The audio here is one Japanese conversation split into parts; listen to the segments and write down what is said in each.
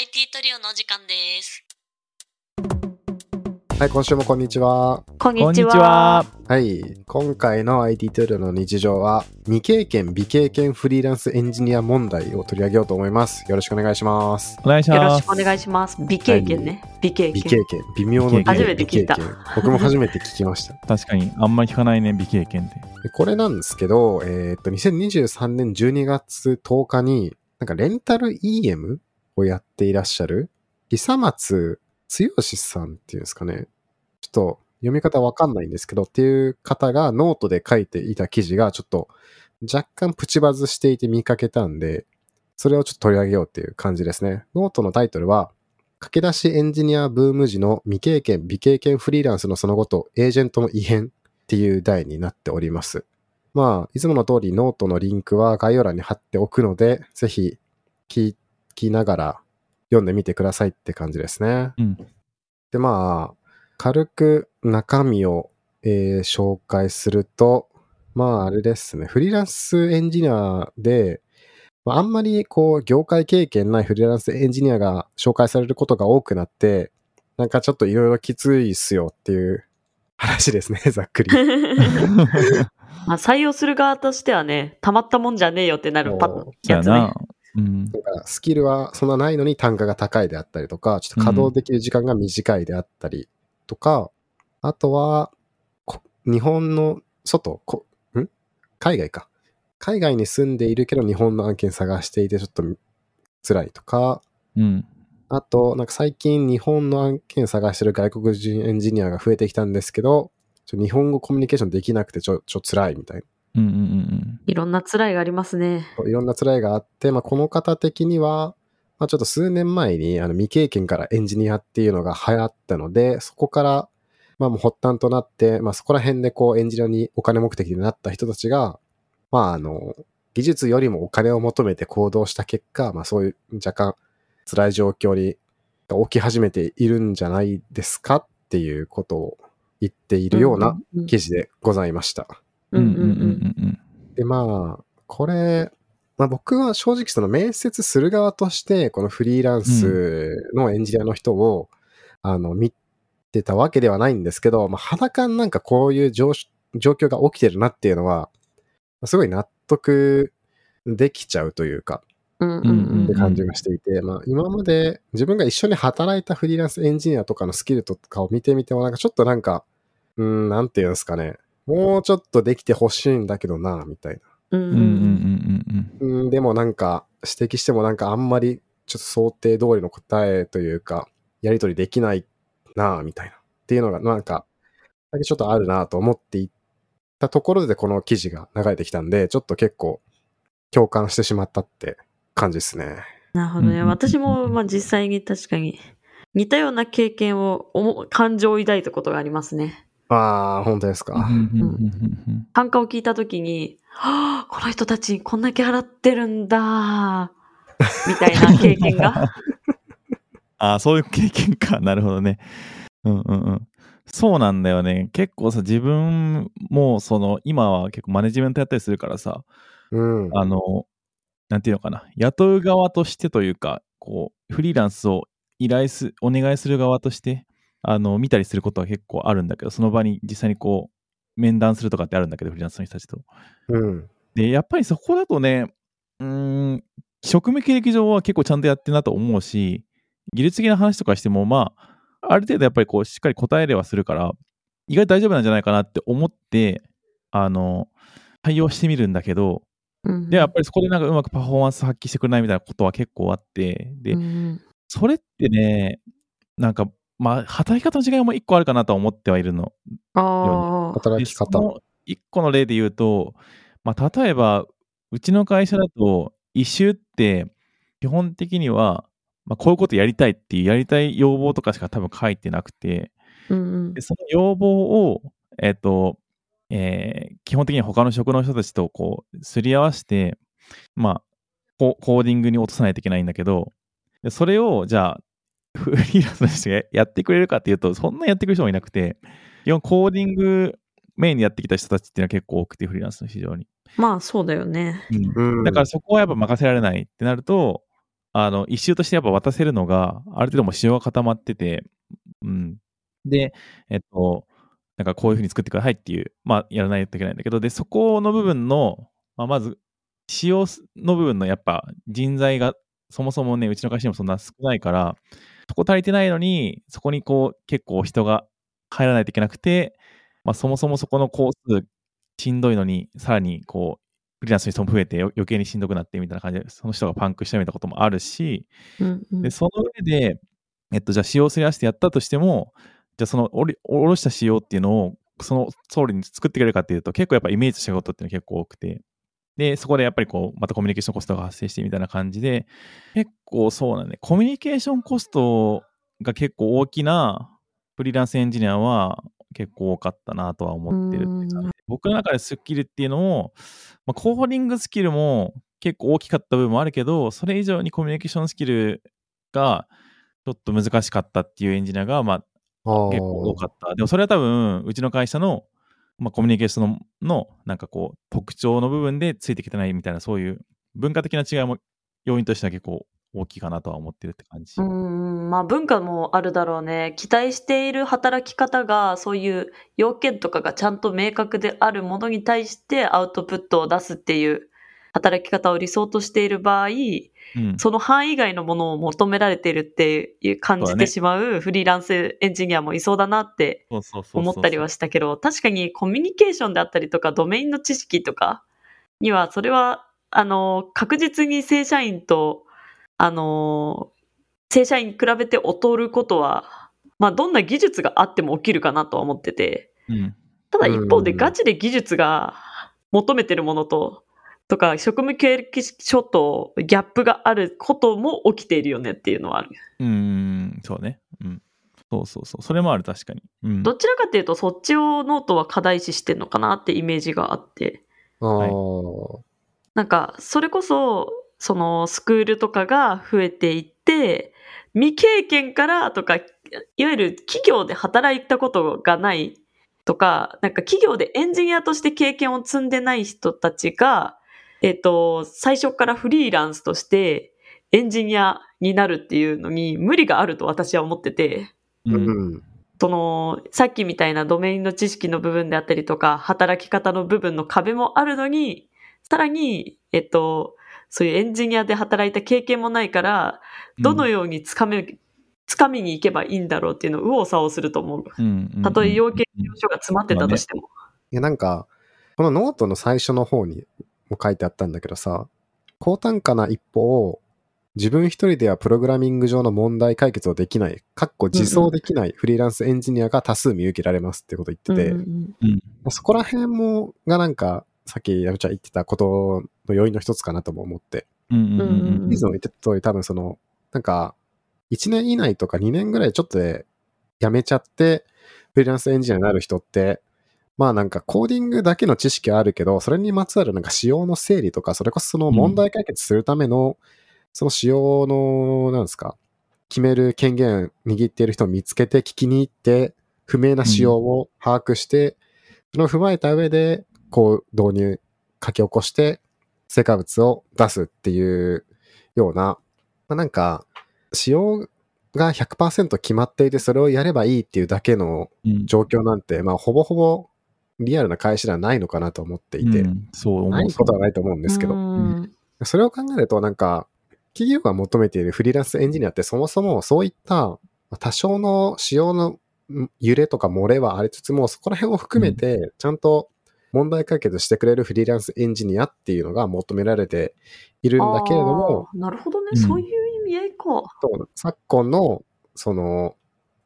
IT トリオのお時間です。はい、今週もこんにちは。こんにちちは。は。はい、今回の IT トゥールの日常は未経験、未経験フリーランスエンジニア問題を取り上げようと思います。よろしくお願いします。お願いします。よろしくお願いします。美経験ね。美経未験。経験、微妙な未経験初めて聞いた僕も初めて聞きました。確かに、あんまり聞かないね、美経験って。でこれなんですけど、えーっと、2023年12月10日に、なんかレンタル EM をやっていらっしゃる、久松剛さんっていうんですかね。ちょっと読み方わかんないんですけど、っていう方がノートで書いていた記事がちょっと若干プチバズしていて見かけたんで、それをちょっと取り上げようっていう感じですね。ノートのタイトルは、駆け出しエンジニアブーム時の未経験、微経験フリーランスのその後とエージェントの異変っていう題になっております。まあ、いつもの通りノートのリンクは概要欄に貼っておくので、ぜひ聞いきながら読んでみてくださいって感じですね。うん。で、まあ、軽く中身を、えー紹介すると、まあ、あれですね。フリーランスエンジニアで、まあ、あんまりこう、業界経験ないフリーランスエンジニアが紹介されることが多くなって、なんかちょっといろいろきついっすよっていう話ですね、ざっくり。まあ採用する側としてはね、たまったもんじゃねえよってなるパそうやつね。うん。なんかスキルはそんなないのに単価が高いであったりとか、ちょっと稼働できる時間が短いであったりとか、あとは、こ日本の外、こん？海外か。海外に住んでいるけど日本の案件探していてちょっと辛いとか、うん。あと、なんか最近日本の案件探してる外国人エンジニアが増えてきたんですけど、ちょ日本語コミュニケーションできなくてちょ、ちょ辛いみたいな。うんうんうんいろんな辛いがありますね。いろんな辛いがあって、まあ、この方的には、まあ、ちょっと数年前にあの未経験からエンジニアっていうのが流行ったので、そこから、まあ、もう発端となって、まあ、そこら辺でこうエンジニアにお金目的になった人たちが、まあ、あの、技術よりもお金を求めて行動した結果、まあ、そういう若干辛い状況に起き始めているんじゃないですかっていうことを言っているようなうん記事でございました。うん。うんうんうんうんうんで、まあ、これ、まあ僕は正直その面接する側として、このフリーランスのエンジニアの人を、あの、見てたわけではないんですけど、まあ肌感なんかこういう状状況が起きてるなっていうのは、すごい納得できちゃうというか、うんうんうんうん。って感じがしていて、まあ今まで自分が一緒に働いたフリーランスエンジニアとかのスキルとかを見てみても、なんかちょっとなんか、うーん、なんていうんですかね、もうちょっとできてほしいんだけどな、みたいな。うんうんうん。うんうんうんうん、でもなんか、指摘してもなんかあんまりちょっと想定通りの答えというか、やり取りできないなぁ、みたいな。っていうのがなんか、だけちょっとあるなぁと思っていったところでこの記事が流れてきたんで、ちょっと結構共感してしまったって感じですね。なるほどね。私も、まあ実際に確かに似たような経験を、思感情を抱いたことがありますね。ああ、本当ですうん。か。単価を聞いたときに、はあ、この人たちこんだけ払ってるんだ、みたいな経験が。ああ、そういう経験か。なるほどね。うんうんうん。そうなんだよね。結構さ、自分も、その、今は結構マネジメントやったりするからさ、うん。あの、なんていうのかな、雇う側としてというか、こう、フリーランスを依頼す、お願いする側として、あの、見たりすることは結構あるんだけど、その場に実際にこう、面談するとかってあるんだけど、フリーランスの人たちと。うん。で、やっぱりそこだとね、うーん、職務経歴上は結構ちゃんとやってるなと思うし、技術的な話とかしても、まあ、ある程度やっぱりこう、しっかり答えれはするから、意外と大丈夫なんじゃないかなって思って、あの、対応してみるんだけど、うんで、やっぱりそこでなんかうまくパフォーマンス発揮してくれないみたいなことは結構あって、で、うんそれってね、なんか、まあ、働き方の違いも一個あるかなとは思ってはいるの。働き方。でその一個の例で言うと、まあ、例えば、うちの会社だと、一周って、基本的には、まあ、こういうことやりたいっていう、やりたい要望とかしか多分書いてなくて、うんうんでその要望を、えっ、と、えー基本的には他の職の人たちとこう、すり合わせて、まあ、ココーディングに落とさないといけないんだけど、でそれを、じゃあ、フリーランスの人がやってくれるかっていうと、そんなやってくれる人もいなくて、基本コーディングメインでやってきた人たちっていうのは結構多くて、フリーランスの市場に。まあ、そうだよね。うんだからそこはやっぱ任せられないってなると、あの、一周としてやっぱ渡せるのが、ある程度もう仕様が固まってて、うん。で、えっと、なんかこういうふうに作ってくださいっていう、まあ、やらないといけないんだけど、で、そこの部分の、まあ、まず、仕様の部分のやっぱ人材が、そもそもね、うちの会社にもそんな少ないから、そこ足りてないのに、そこにこう、結構人が入らないといけなくて、まあ、そもそもそこの工数しんどいのに、さらにこう、フリーランスの人も増えてよ余計にしんどくなってみたいな感じで、その人がパンクしたみたこともあるし、うんうん。で、その上で、えっと、じゃあ仕様すり合わせてやったとしても、じゃあそのおりおろした仕様っていうのを、その総理に作ってくれるかっていうと、結構やっぱイメージしたことっていうのが結構多くて、で、そこでやっぱりこう、またコミュニケーションコストが発生してみたいな感じで、結構そうなんね、コミュニケーションコストが結構大きなフリーランスエンジニアは結構多かったなとは思ってるって感じうん僕の中でスキルっていうのも、まあ、コーディングスキルも結構大きかった部分もあるけど、それ以上にコミュニケーションスキルがちょっと難しかったっていうエンジニアが、まあ。結構多かった。でもそれは多分、うちの会社の、まあ、コミュニケーションののなんかこう特徴の部分でついてきてないみたいな、そういう文化的な違いも要因としては結構大きいかなとは思ってるって感じ。うん、まあ文化もあるだろうね。期待している働き方が、そういう要件とかがちゃんと明確であるものに対してアウトプットを出すっていう働き方を理想としている場合、うん、その範囲外のものを求められているっていう感じてしまうフリーランスエンジニアもいそうだなって思ったりはしたけど、確かにコミュニケーションであったりとか、ドメインの知識とかには、それは、あの、確実に正社員と、あの、正社員に比べて劣ることは、まあ、どんな技術があっても起きるかなとは思ってて、うん。ただ一方でうん。ガチで技術が求めてるものと、とか、職務経歴書とギャップがあることも起きているよねっていうのはある。うーん、そうね。うん。そうそうそう。それもある、確かに。うん。どちらかというと、そっちをノートは課題視してんのかなってイメージがあって。ああ、なんか、それこそ、そのスクールとかが増えていって、未経験からとか、いわゆる企業で働いたことがないとか、なんか企業でエンジニアとして経験を積んでない人たちが、えっ、と、最初からフリーランスとしてエンジニアになるっていうのに無理があると私は思ってて、う。うんん。その、さっきみたいなドメインの知識の部分であったりとか、働き方の部分の壁もあるのに、さらに、えっと、そういうエンジニアで働いた経験もないから、どのようにつかめ、つかみに行けばいいんだろうっていうのを右往左往すると思う。うん、うんたとえ要件うん書が詰まってたとしても。いや、なんか、このノートの最初の方にも書いてあったんだけどさ、高単価な一歩を自分一人ではプログラミング上の問題解決をできない、かっこ自走できないフリーランスエンジニアが多数見受けられますってことを言ってて、うんうんうん。そこら辺も、がなんか、さっきやぶちゃん言ってたことの要因の一つかなとも思って。うんう言ってた通り多分その、なんか、1年以内とか2年ぐらいちょっとで辞めちゃって、フリーランスエンジニアになる人って、まあなんかコーディングだけの知識はあるけど、それにまつわるなんか仕様の整理とか、それこそその問題解決するための、その仕様の、なんですか、決める権限握っている人を見つけて聞きに行って、不明な仕様を把握して、それを踏まえた上で、こう導入、書き起こして、成果物を出すっていうような、まあ、なんか、仕様が100%決まっていて、それをやればいいっていうだけのうん。状況なんて、まあ、ほぼほぼリアルな会社ではないのかなと思っていて、うんそう思う。ないことはないと思うんですけど、うんそれを考えると、なんか、企業が求めているフリーランスエンジニアってそもそもそういったまあ多少の仕様のん揺れとか漏れはありつつも、そこら辺を含めて、ちゃんと問題解決してくれるフリーランスエンジニアっていうのが求められているんだけれども、なるほどね、うん。そういう意味合いか。昨今の、その、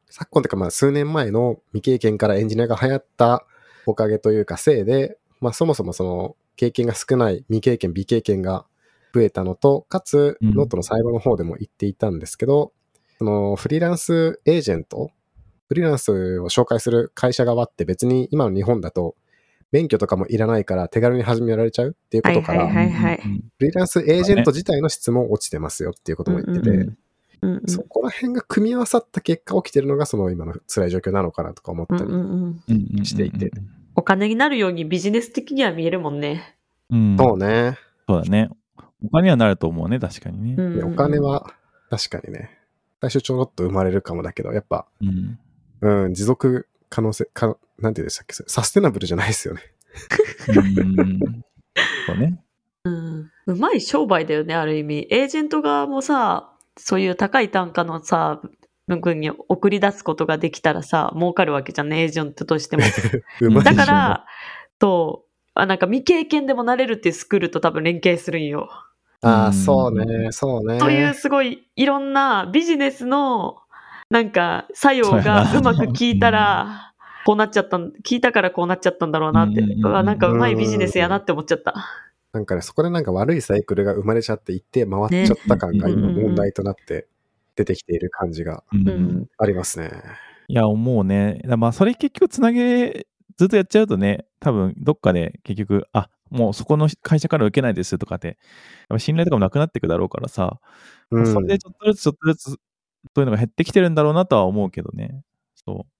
昨今というかまあ数年前の未経験からエンジニアが流行ったおかげというかせいで、まあそもそもその経験が少ない未経験、微経験が増えたのと、かつ、うん。ノートの最後の方でも言っていたんですけど、そのフリーランスエージェント、フリーランスを紹介する会社側って別に今の日本だと免許とかもいらないから手軽に始められちゃうっていうことから、フリーランスエージェント自体の質も落ちてますよっていうことも言ってて、うんうんうんうんそこら辺が組み合わさった結果起きてるのがその今の辛い状況なのかなとか思ったり。うんうんうんうんうんうんしていてお金になるようにビジネス的には見えるもんね。うん。そうね。そうだね。お金にはなると思うね、確かにね。うんでお金は確かにね、最初ちょろっと生まれるかもだけど、やっぱ、うん。うん、持続可能性、かなんて言うんでしたっけ？サステナブルじゃないですよね。うんそうね。うん。うまい商売だよね、ある意味。エージェント側もさ、そういう高い単価のさ、文君に送り出すことができたらさ、儲かるわけじゃんね、エージェントとしても。だから、そう、あなんか未経験でもなれるっていうスクールと多分連携するんよ。ああ、うんそうね、そうね。というすごいいろんなビジネスのなんか作用がうまく効いたら、こうなっちゃったん、聞いたからこうなっちゃったんだろうなって。うんうんうんうわなんかうまいビジネスやなって思っちゃった。なんかね、そこでなんか悪いサイクルが生まれちゃっていって回っちゃった感が今ね問題となって出てきている感じがありますね。いや、思うね。だまあ、それ結局つなげ、ずっとやっちゃうとね、多分どっかで結局、あもうそこの会社から受けないですとかって、やっぱ信頼とかもなくなっていくだろうからさ、うん、それでちょっとずつちょっとずつ、そういうのが減ってきてるんだろうなとは思うけどね。そう。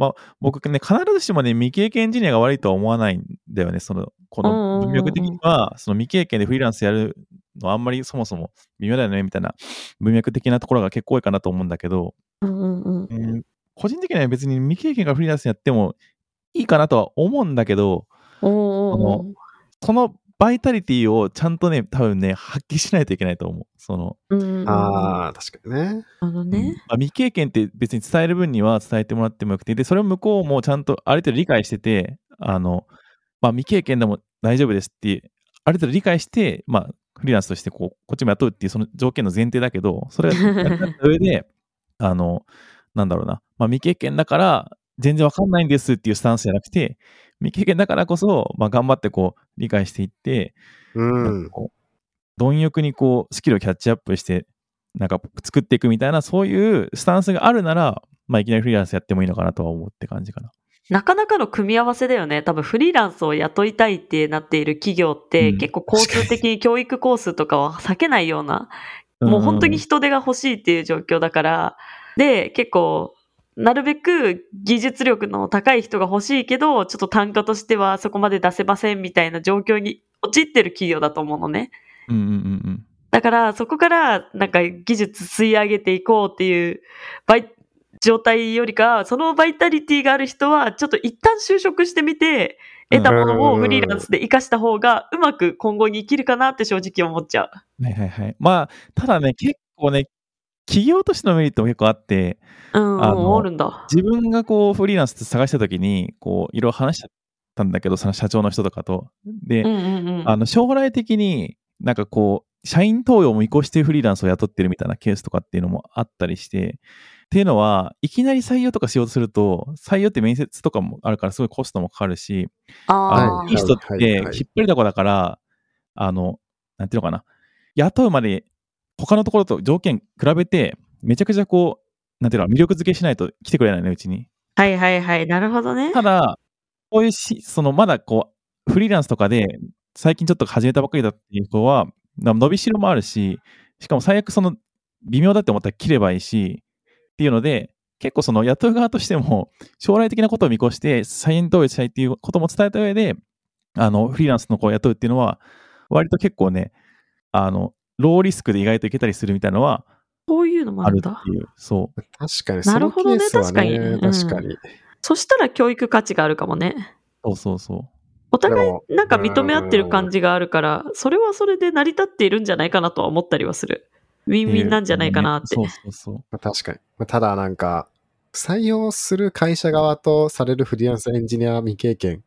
まあ、僕ね、必ずしもね、未経験エンジニアが悪いとは思わないんだよね。その、こうんうんうんうんの文脈的には、その未経験でフリーランスやるのはあんまりそもそも微妙だよね、みたいな文脈的なところが結構多いかなと思うんだけど、うんうんうん。うん個人的には別に未経験がフリーランスやってもいいかなとは思うんだけど、おーおーおーそのバイタリティをちゃんとね、多分ね、発揮しないといけないと思う。その、うんああ、確かにね。あのね。まあ、未経験って別に伝える分には伝えてもらってもよくて、で、それを向こうもちゃんとある程度理解してて、あの、まあ、未経験でも大丈夫ですって、ある程度理解して、まあ、フリーランスとしてこう、こっちも雇うっていうその条件の前提だけど、それがやった上で、あの、なんだろうな、まあ、未経験だから全然わかんないんですっていうスタンスじゃなくて、未経験だからこそ、まあ、頑張ってこう、理解していって、うんなんか。こう貪欲にこうスキルをキャッチアップしてなんか作っていくみたいなそういうスタンスがあるなら、まあ、いきなりフリーランスやってもいいのかなとは思うって感じかな。なかなかの組み合わせだよね。多分フリーランスを雇いたいってなっている企業って、うん結構コース的に教育コースとかは避けないような、もう本当に人手が欲しいっていう状況だから、で、結構、なるべく技術力の高い人が欲しいけど、ちょっと単価としてはそこまで出せませんみたいな状況に陥ってる企業だと思うのね。うんうんうんうんだから、そこから、なんか技術吸い上げていこうっていう、状態よりか、そのバイタリティがある人は、ちょっと一旦就職してみて、得たものをフリーランスで活かした方が、うまく今後に生きるかなって正直思っちゃう。はいはいはい。まあ、ただね、結構ね、企業としてのメリットも結構あって、うん、あのあるんだ。自分がこうフリーランスって探した時に、こう、いろいろ話しちゃったんだけど、その社長の人とかと。で、うんうんうん。あの、将来的になんかこう、社員登用も見越してフリーランスを雇ってるみたいなケースとかっていうのもあったりして、っていうのは、いきなり採用とかしようとすると、採用って面接とかもあるからすごいコストもかかるし、あいい人っはいて引っはい張りだこだから、あの、なんていうのかな、雇うまで他のところと条件比べて、めちゃくちゃこう、なんていうの、魅力付けしないと来てくれないね、うちに。はいはいはい。なるほどね。ただ、こういうし、そのまだこう、フリーランスとかで、最近ちょっと始めたばっかりだっていう子は、な伸びしろもあるし、しかも最悪その、微妙だって思ったら切ればいいし、っていうので、結構その雇う側としても、将来的なことを見越して、再演登用したいっていうことも伝えた上で、あの、フリーランスの子を雇うっていうのは、割と結構ね、あの、ローリスクで意外といけたりするみたいなのはこういうのもああるんだ。るっていう。そう。確かに、なるほどね確かにうん確かに。そしたら教育価値があるかもね。そうそうそう。お互いなんか認め合ってる感じがあるから、それはそれで成り立っているんじゃないかなとは思ったりはする。ウィンウィンなんじゃないかなって。そうそうそう。まあ、確かに。まあ、ただなんか、採用する会社側とされるフリーランスエンジニア未経験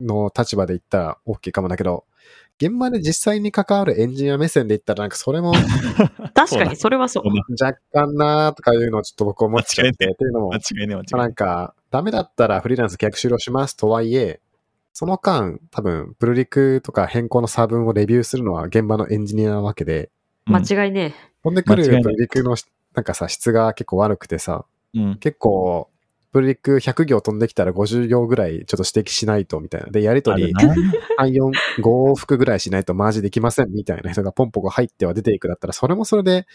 の立場で言ったら OK かもだけど、現場で実際に関わるエンジニア目線で言ったらなんかそれも 確かに、それはそう。若干なーとかいうのをちょっと僕思っちゃって、間違えっていうのも、間違いね、間違いまあ、な。んか、ダメだったらフリーランス契約終了しますとはいえ、その間、多分、プルリクとか変更の差分をレビューするのは現場のエンジニアなわけで、間違いね飛んでくるプルリクのなんかさ、質が結構悪くてさ、うん。結構、プルリク100行飛んできたら50行ぐらいちょっと指摘しないとみたいな。で、やりとりあるな3、4、5往復ぐらいしないとマージできませんみたいな人がポンポコ入っては出ていくだったら、それもそれで、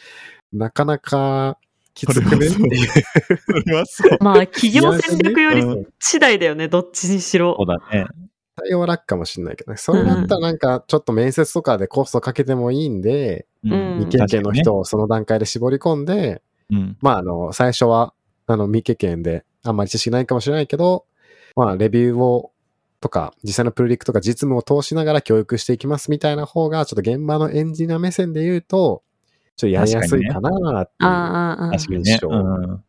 なかなかきつくねっていう。それはそう。まあ、企業戦略よりうん次第だよね、どっちにしろそう。だね。対応は楽かもしれないけどね。それだったらなんか、ちょっと面接とかでコストかけてもいいんで、うん未経験の人をその段階で絞り込んで、うん。まあ、あの、最初は、あの、未経験で、あんまり知識ないかもしれないけど、まあ、レビューを、とか、実際のプロリクとか実務を通しながら教育していきますみたいな方が、ちょっと現場のエンジニア目線で言うと、ちょっとやりやすいかなっていう。ああ、ああ、確かにね。印象うん。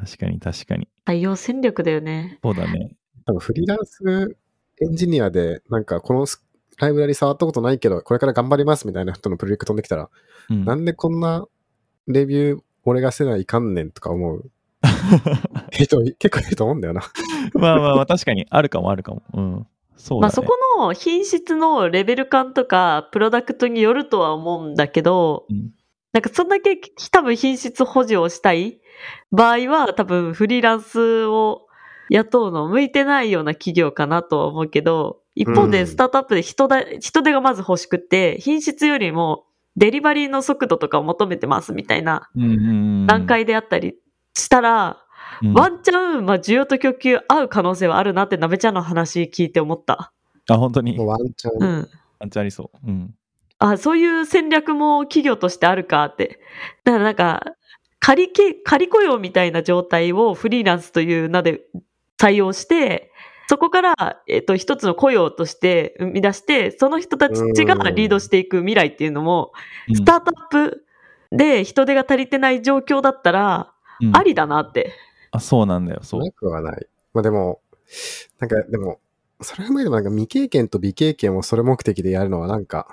確かに確かに。採用戦略だよね。そうだね。多分フリーランスエンジニアで、なんかこのスライブラリ触ったことないけど、これから頑張りますみたいな人のプロジェクト飛んできたら、うん。なんでこんなレビュー俺がせないかんねんとか思う人 結構いると思うんだよな。まあまあまあ、確かにあるかもあるかも。うん。そうだね。まあそこの品質のレベル感とか、プロダクトによるとは思うんだけど、うんなんかそんだけ多分品質保持をしたい場合は多分フリーランスを雇うの向いてないような企業かなとは思うけど、一方うんでスタートアップで人だ、人手がまず欲しくって、品質よりもデリバリーの速度とかを求めてますみたいなうんうんうん、段階であったりしたら、うんワンチャン、まあ、需要と供給合う可能性はあるなって、なべちゃんの話聞いて思った。あ、本当に？ワンチャン。うん。ワンチャンありそう。うん。あ、そういう戦略も企業としてあるかって。だからなんか、仮け、仮雇用みたいな状態をフリーランスという名で採用して、そこから、えっと、一つの雇用として生み出して、その人たちがリードしていく未来っていうのも、うんスタートアップで人手が足りてない状況だったら、うんありだなって。あ、そうなんだよ。そうな。くはない。まあでも、なんかでも、それを見ればなんか未経験と未経験をそれ目的でやるのはなんか、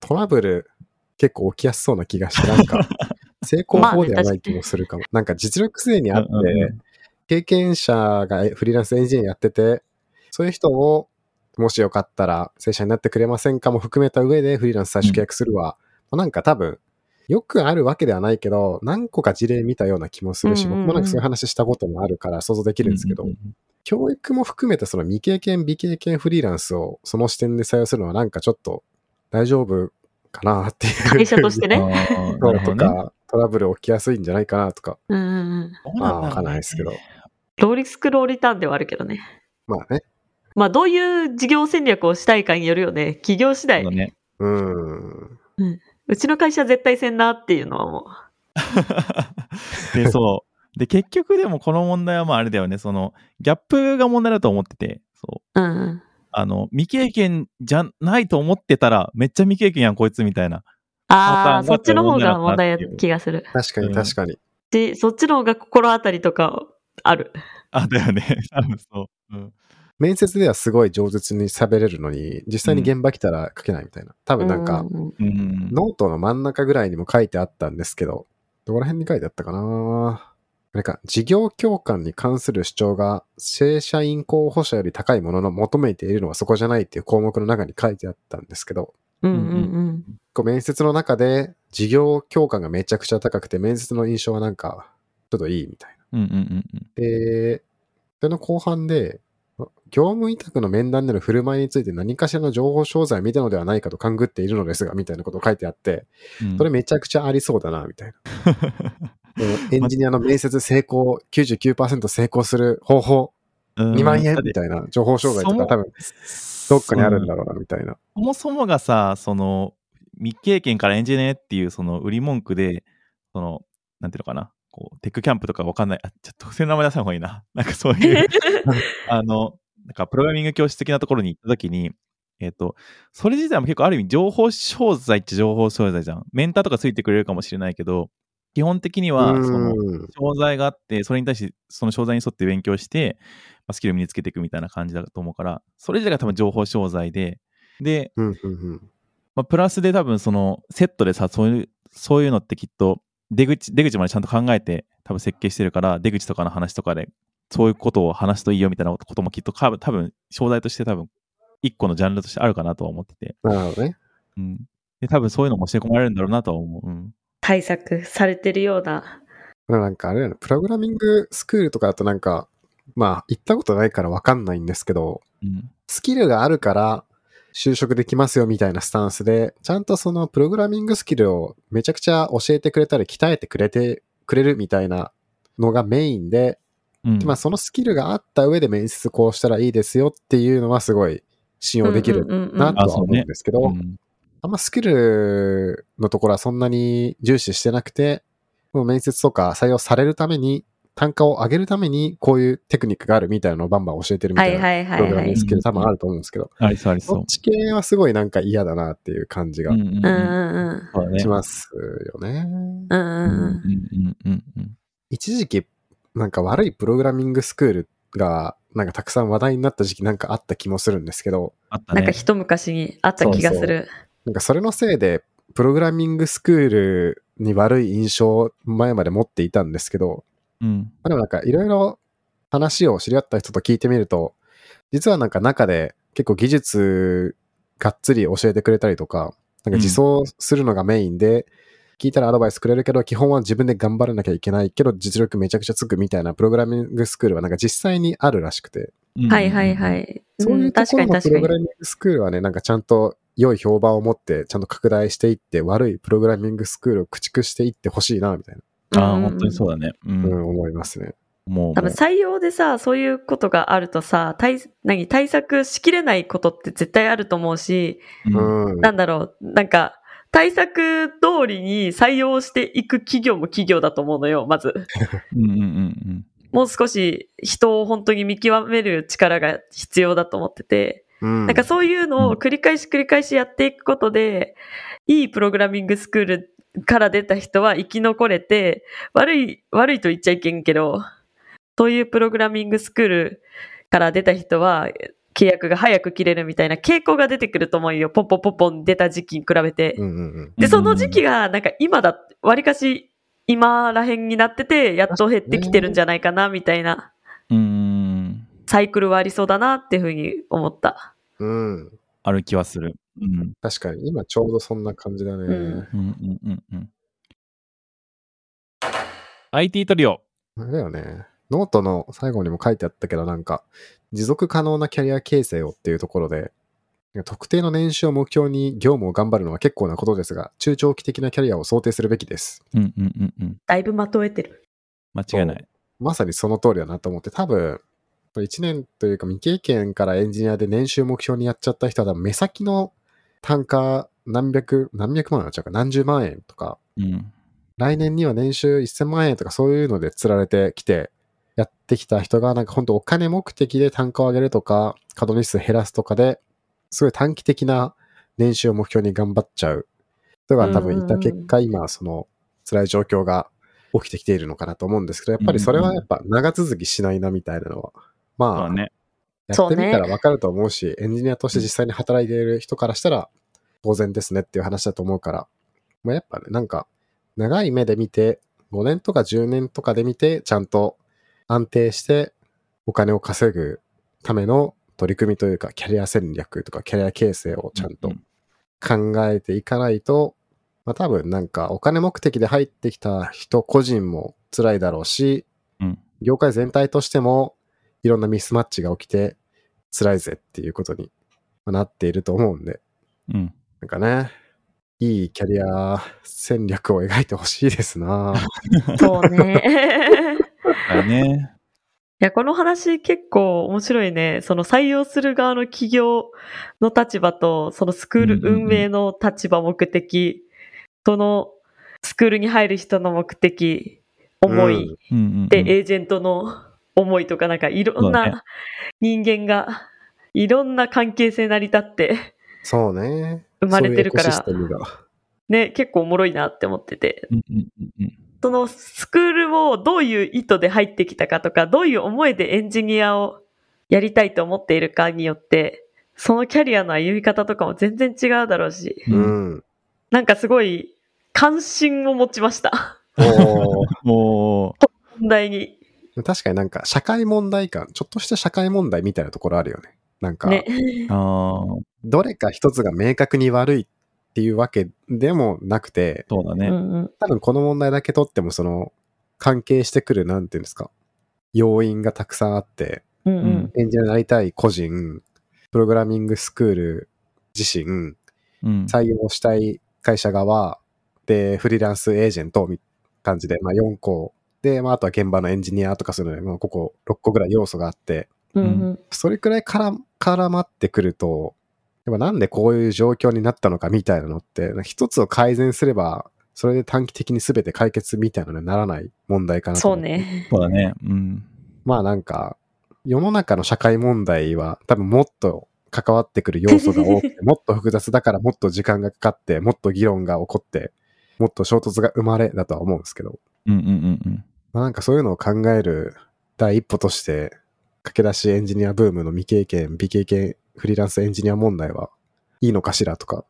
トラブル結構起きやすそうな気がして、なんか、成功法ではない気もするかも。なんか実力すでにあって、うんうんうん経験者がフリーランスエンジニアやってて、そういう人を、もしよかったら正社になってくれませんかも含めた上でフリーランス最初契約するは、なんか多分、よくあるわけではないけど、何個か事例見たような気もするし、僕もなんかそういう話したこともあるから想像できるんですけど、教育も含めてその未経験、未経験フリーランスをその視点で採用するのはなんかちょっと大丈夫かなっていう。会社としてうん。ね。そう。とか、トラブル起きやすいんじゃないかなとか、うんまあわかんないですけど。ローリスクローリターンではあるけどね。まあね。まあ、どういう事業戦略をしたいかによるよね。企業次第そうだ。ね。うーん。うちの会社絶対せんなっていうのはもで、そう。で、結局でもこの問題はまああれだよね。その、ギャップが問題だと思ってて、そう。う。うんうん。あの、未経験じゃないと思ってたら、めっちゃ未経験やん、こいつみたいな。ああ、パターンがそっちの方が問題問題だなっていうな気がする。確かに確かに。し、そっちの方が心当たりとかある。あ、だよね。多分そう。うん。面接ではすごい上手に喋れるのに、実際に現場来たら書けないみたいな。多分なんか。ノートの真ん中ぐらいにも書いてあったんですけど、どこら辺に書いてあったかななんか、事業共感に関する主張が正社員候補者より高いものの求めているのはそこじゃないっていう項目の中に書いてあったんですけど、うんうん面接の中で事業共感がめちゃくちゃ高くて面接の印象はなんかちょっといいみたいな。うんうんうんで、その後半で、業務委託の面談での振る舞いについて何かしらの情報商材を見たのではないかと勘ぐっているのですが、みたいなことを書いてあって、うん。それめちゃくちゃありそうだな、みたいな。でエンジニアの面接成功、99%成功する方法、うん2万円みたいな情報商材とか多分どっかにあるんだろうな、みたいな。そもそもがさ、その、未経験からエンジニアっていうその売り文句で、その、なんていうのかな、こう、テックキャンプとかわかんない、あ、ちょっと特性の名前出さない方がいいな。なんかそういう、あの、なんかプログラミング教室的なところに行った時に、えっ、と、それ自体も結構ある意味情報商材って情報商材じゃん。メンターとかついてくれるかもしれないけど、基本的には、その、うん商材があって、それに対して、その商材に沿って勉強して、まあスキルを身につけていくみたいな感じだと思うから、それ自体が多分情報商材で、で、うんうんうんまあ、プラスで多分そのセットでさ、そういう、そういうのってきっと出口、出口までちゃんと考えて多分設計してるから、出口とかの話とかで、そういうことを話すといいよみたいなこともきっと多分、多分、商材として多分、一個のジャンルとしてあるかなとは思ってて。なるほどね。うん。で、多分そういうのも教え込まれるんだろうなとは思う。うん。対策されてるような。なんかあれね、プログラミングスクールとかだとなんか、まあ行ったことないからわかんないんですけど、うん。スキルがあるから就職できますよみたいなスタンスで、ちゃんとそのプログラミングスキルをめちゃくちゃ教えてくれたり鍛えてくれてくれるみたいなのがメインで、うん。でまあそのスキルがあった上で面接こうしたらいいですよっていうのはすごい信用できるなとは思うんですけど、うんあんまスキルのところはそんなに重視してなくて、もう面接とか採用されるために、単価を上げるために、こういうテクニックがあるみたいなのをバンバン教えてるみたいな、プログラミングスキル多分あると思うんですけど、ありそうありそそっち系はすごいなんか嫌だなっていう感じう。がしますよね。一時期、なんか悪いプログラミングスクールが、なんかたくさん話題になった時期なんかあった気もするんですけど、あったね。なんか一昔にあった気がする。なんかそれのせいで、プログラミングスクールに悪い印象を前まで持っていたんですけど、うん。まあでもなんかいろいろ話を知り合った人と聞いてみると、実はなんか中で結構技術がっつり教えてくれたりとか、なんか自走するのがメインで、聞いたらアドバイスくれるけど、基本は自分で頑張らなきゃいけないけど、実力めちゃくちゃつくみたいなプログラミングスクールはなんか実際にあるらしくて、はいはいは。い。そういうとこん確かろのプロに確かに。グラミングスクールはね、なんかちゃんと良い評判を持って、ちゃんと拡大していって、悪いプログラミングスクールを駆逐していってほしいな、みたいああ、うん本当にそうだね。うな、ん。うん、思いますね。もう。多分採用でさ、そういうことがあるとさ、対、何、対策しきれないことって絶対あると思うし、うんうん。なんだろう、なんか、対策通りに採用していく企業も企業だと思うのよ、まず。うんうんうんもう少し人を本当に見極める力が必要だと思ってて、うん。なんかそういうのを繰り返し繰り返しやっていくことで、いいプログラミングスクールから出た人は生き残れて、悪い、悪いと言っちゃいけんけど、そういうプログラミングスクールから出た人は、契約が早く切れるみたいな傾向が出てくると思うよ。ポンポンポンポン出た時期に比べて。うんうんうん。で、その時期が、なんか今だ、割かし今らへんになってて、やっと減ってきてるんじゃないかな、みたいな。サイクルはありそうだなっていうふうに思った。うん。ある気はする。うん。確かに、今ちょうどそんな感じだね。うんうんうんうんうん。IT トリオ。あれだよね。ノートの最後にも書いてあったけど、なんか、持続可能なキャリア形成をっていうところで、特定の年収を目標に業務を頑張るのは結構なことですが、中長期的なキャリアを想定するべきです。うんうんうんうん。だいぶまとえてる。間違いない。まさにその通りだなと思って、多分、1年というか未経験からエンジニアで年収目標にやっちゃった人は目先の単価何百、何百万になっちゃうか、何十万円とか、うん。来年には年収1000万円とかそういうので釣られてきて、やってきた人がなんか本当お金目的で単価を上げるとか、稼働日数減らすとかで、すごい短期的な年収を目標に頑張っちゃう。人が多分いた結果、今その辛い状況が起きてきているのかなと思うんですけど、やっぱりそれはやっぱ長続きしないなみたいなのは、まあ。やってみたらわかると思うし、エンジニアとして実際に働いている人からしたら当然ですねっていう話だと思うから、まあ、やっぱね、なんか長い目で見て、5年とか10年とかで見て、ちゃんと安定してお金を稼ぐための取り組みというか、キャリア戦略とかキャリア形成をちゃんとうん考えていかないと、まあ多分なんかお金目的で入ってきた人個人も辛いだろうし、うん業界全体としてもいろんなミスマッチが起きて辛いぜっていうことになっていると思うんで、うん。なんかね、いいキャリア戦略を描いてほしいですな そうね。だね。いや、この話結構面白いね。その採用する側の企業の立場と、そのスクール運営の立場、目的、そのスクールに入る人の目的、思い、うん。で、エージェントの思いとかなんかいろんな人間が、いろんな関係性成り立って、そうね。生まれてるから。ね、結構おもろいなって思ってて。うんうんうんうん。そのスクールをどういう意図で入ってきたかとか、どういう思いでエンジニアをやりたいと思っているかによって、そのキャリアの歩み方とかも全然違うだろうし、ううんん。なんかすごい関心を持ちました。お問題に。確かになんか社会問題感、ちょっとした社会問題みたいなところあるよね。なんか、ね。う、ああ、どれか一つが明確に悪いっていうわけでもなくて、うそうだね。多分この問題だけ取ってもその関係してくるなんていうんですか、要因がたくさんあって、うんうん。エンジニアになりたい個人、プログラミングスクール自身、うん。採用したい会社側、で、フリーランスエージェントみたいな感じで、まあ4個。で、まああとは現場のエンジニアとかそういうので、まあここ6個ぐらい要素があって、うんうん。それくらいから絡まってくると、やっぱなんでこういう状況になったのかみたいなのって、一つを改善すれば、それで短期的に全て解決みたいなのにならない問題かなとそう。ね。そうだね。うん。まあなんか、世の中の社会問題は多分もっと関わってくる要素が多くて、もっと複雑だからもっと時間がかかって、もっと議論が起こって、もっと衝突が生まれだとは思うんですけど、うんうんうんうん。まあなんかそういうのを考える第一歩として、駆け出しエンジニアブームの未経験、未経験フリーランスエンジニア問題はいいのかしらとか、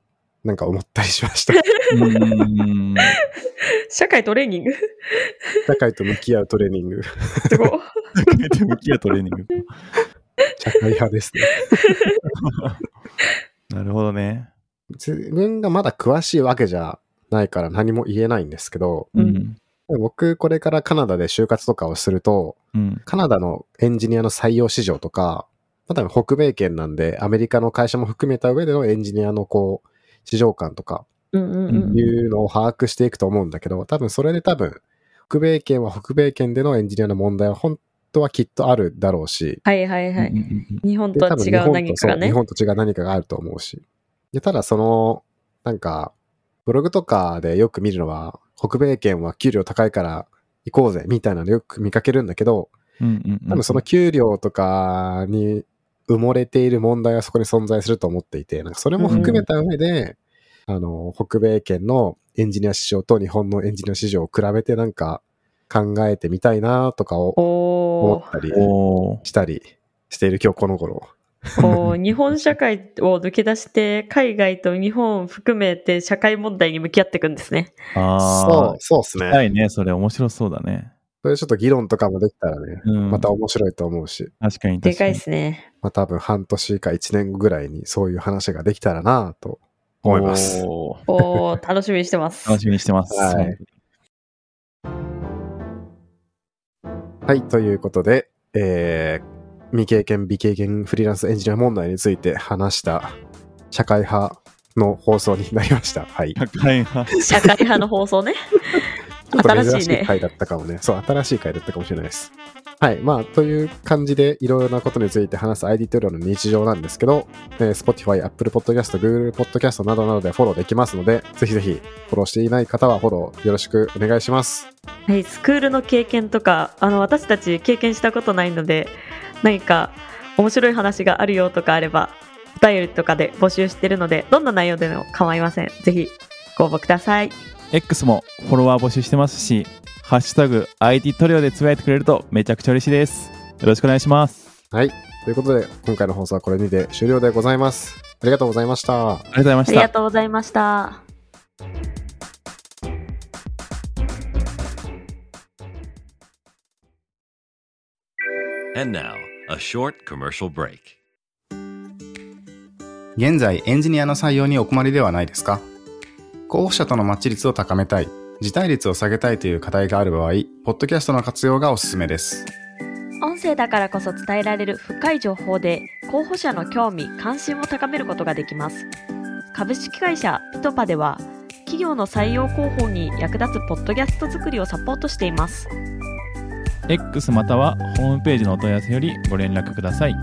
なんか思ったりしました。社会トレーニング社会と向き合うトレーニング、すごい。社会と向き合うトレーニング。社会派ですね。なるほどね。自分がまだ詳しいわけじゃないから何も言えないんですけど、うん。僕これからカナダで就活とかをすると、うん。カナダのエンジニアの採用市場とか、まあ、多分北米圏なんでアメリカの会社も含めた上でのエンジニアのこう、市場感とか。いうのを把握していくと思うんだけど、多分それで多分、北米圏は北米圏でのエンジニアの問題は本当はきっとあるだろうし、はいはいはうんうい。ん日本でとは違う何かがねとそう日。本と違う何かがあると思うし。で、ただその、なんか、ブログとかでよく見るのは、北米圏は給料高いから行こうぜ、みたいなのよく見かけるんだけど、うんうんうん。多分その給料とかに埋もれている問題はそこに存在すると思っていて、なんかそれも含めた上で、あの、北米圏のエンジニア市場と日本のエンジニア市場を比べてなんか考えてみたいなとかを思おったりしたりしている今日この頃。ーおー日本社会を抜け出して、海外と日本を含めて社会問題に向き合っていくんですね。あそう、そうですあ。ね。はいね。それ面白そうだね。それちょっと議論とかもできたらね、うん。また面白いと思うし、確かに確かに。でかいですね。まあ多分半年か1年後ぐらいにそういう話ができたらなと思います。おーおー楽しみにしてます。楽しみにしてます。はいはい、ということで、えー、未経験、未経験フリーランスエンジニア問題について話した社会派の放送になりました。はい。ち社会派。社会派の放送ね。ょっと珍新しいね。しい回だったかもね。そう、新しい回だったかもしれないです。はい。まあ、という感じでいろいろなことについて話す ID トリオの日常なんですけど、えー Spotify、Apple Podcast、Google Podcast などなどでフォローできますので、ぜひぜひフォローしていない方はフォローよろしくお願いします。はい、スクールの経験とか、あの、私たち経験したことないので、何か面白い話があるよとかあれば、お便りとかで募集してるので、どんな内容でも構いません。ぜひご応募ください。X もフォロワー募集してますし、ハッシュタグ IT トリオでつぶやいてくれるとめちゃくちゃ嬉しいです。よろしくお願いします。はい。ということで、今回の放送はこれにて終了でございます。ありがとうございました。ありがとうございまありがした。とうございました。And now, a short commercial break. 現在エンジニアの採用にお困りではないですか？候補者とのマッチ率を高めたい、辞退率を下げたいという課題がある場合、ポッドキャストの活用がおすすめです。音声だからこそ伝えられる深い情報で候補者の興味関心を高めることができます株式会社ピトパでは企業の採用広報に役立つポッドキャスト作りをサポートしています X またはホームページのお問い合わせよりご連絡ください。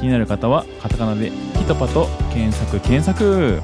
気になる方はカタカナでピトパと検索検索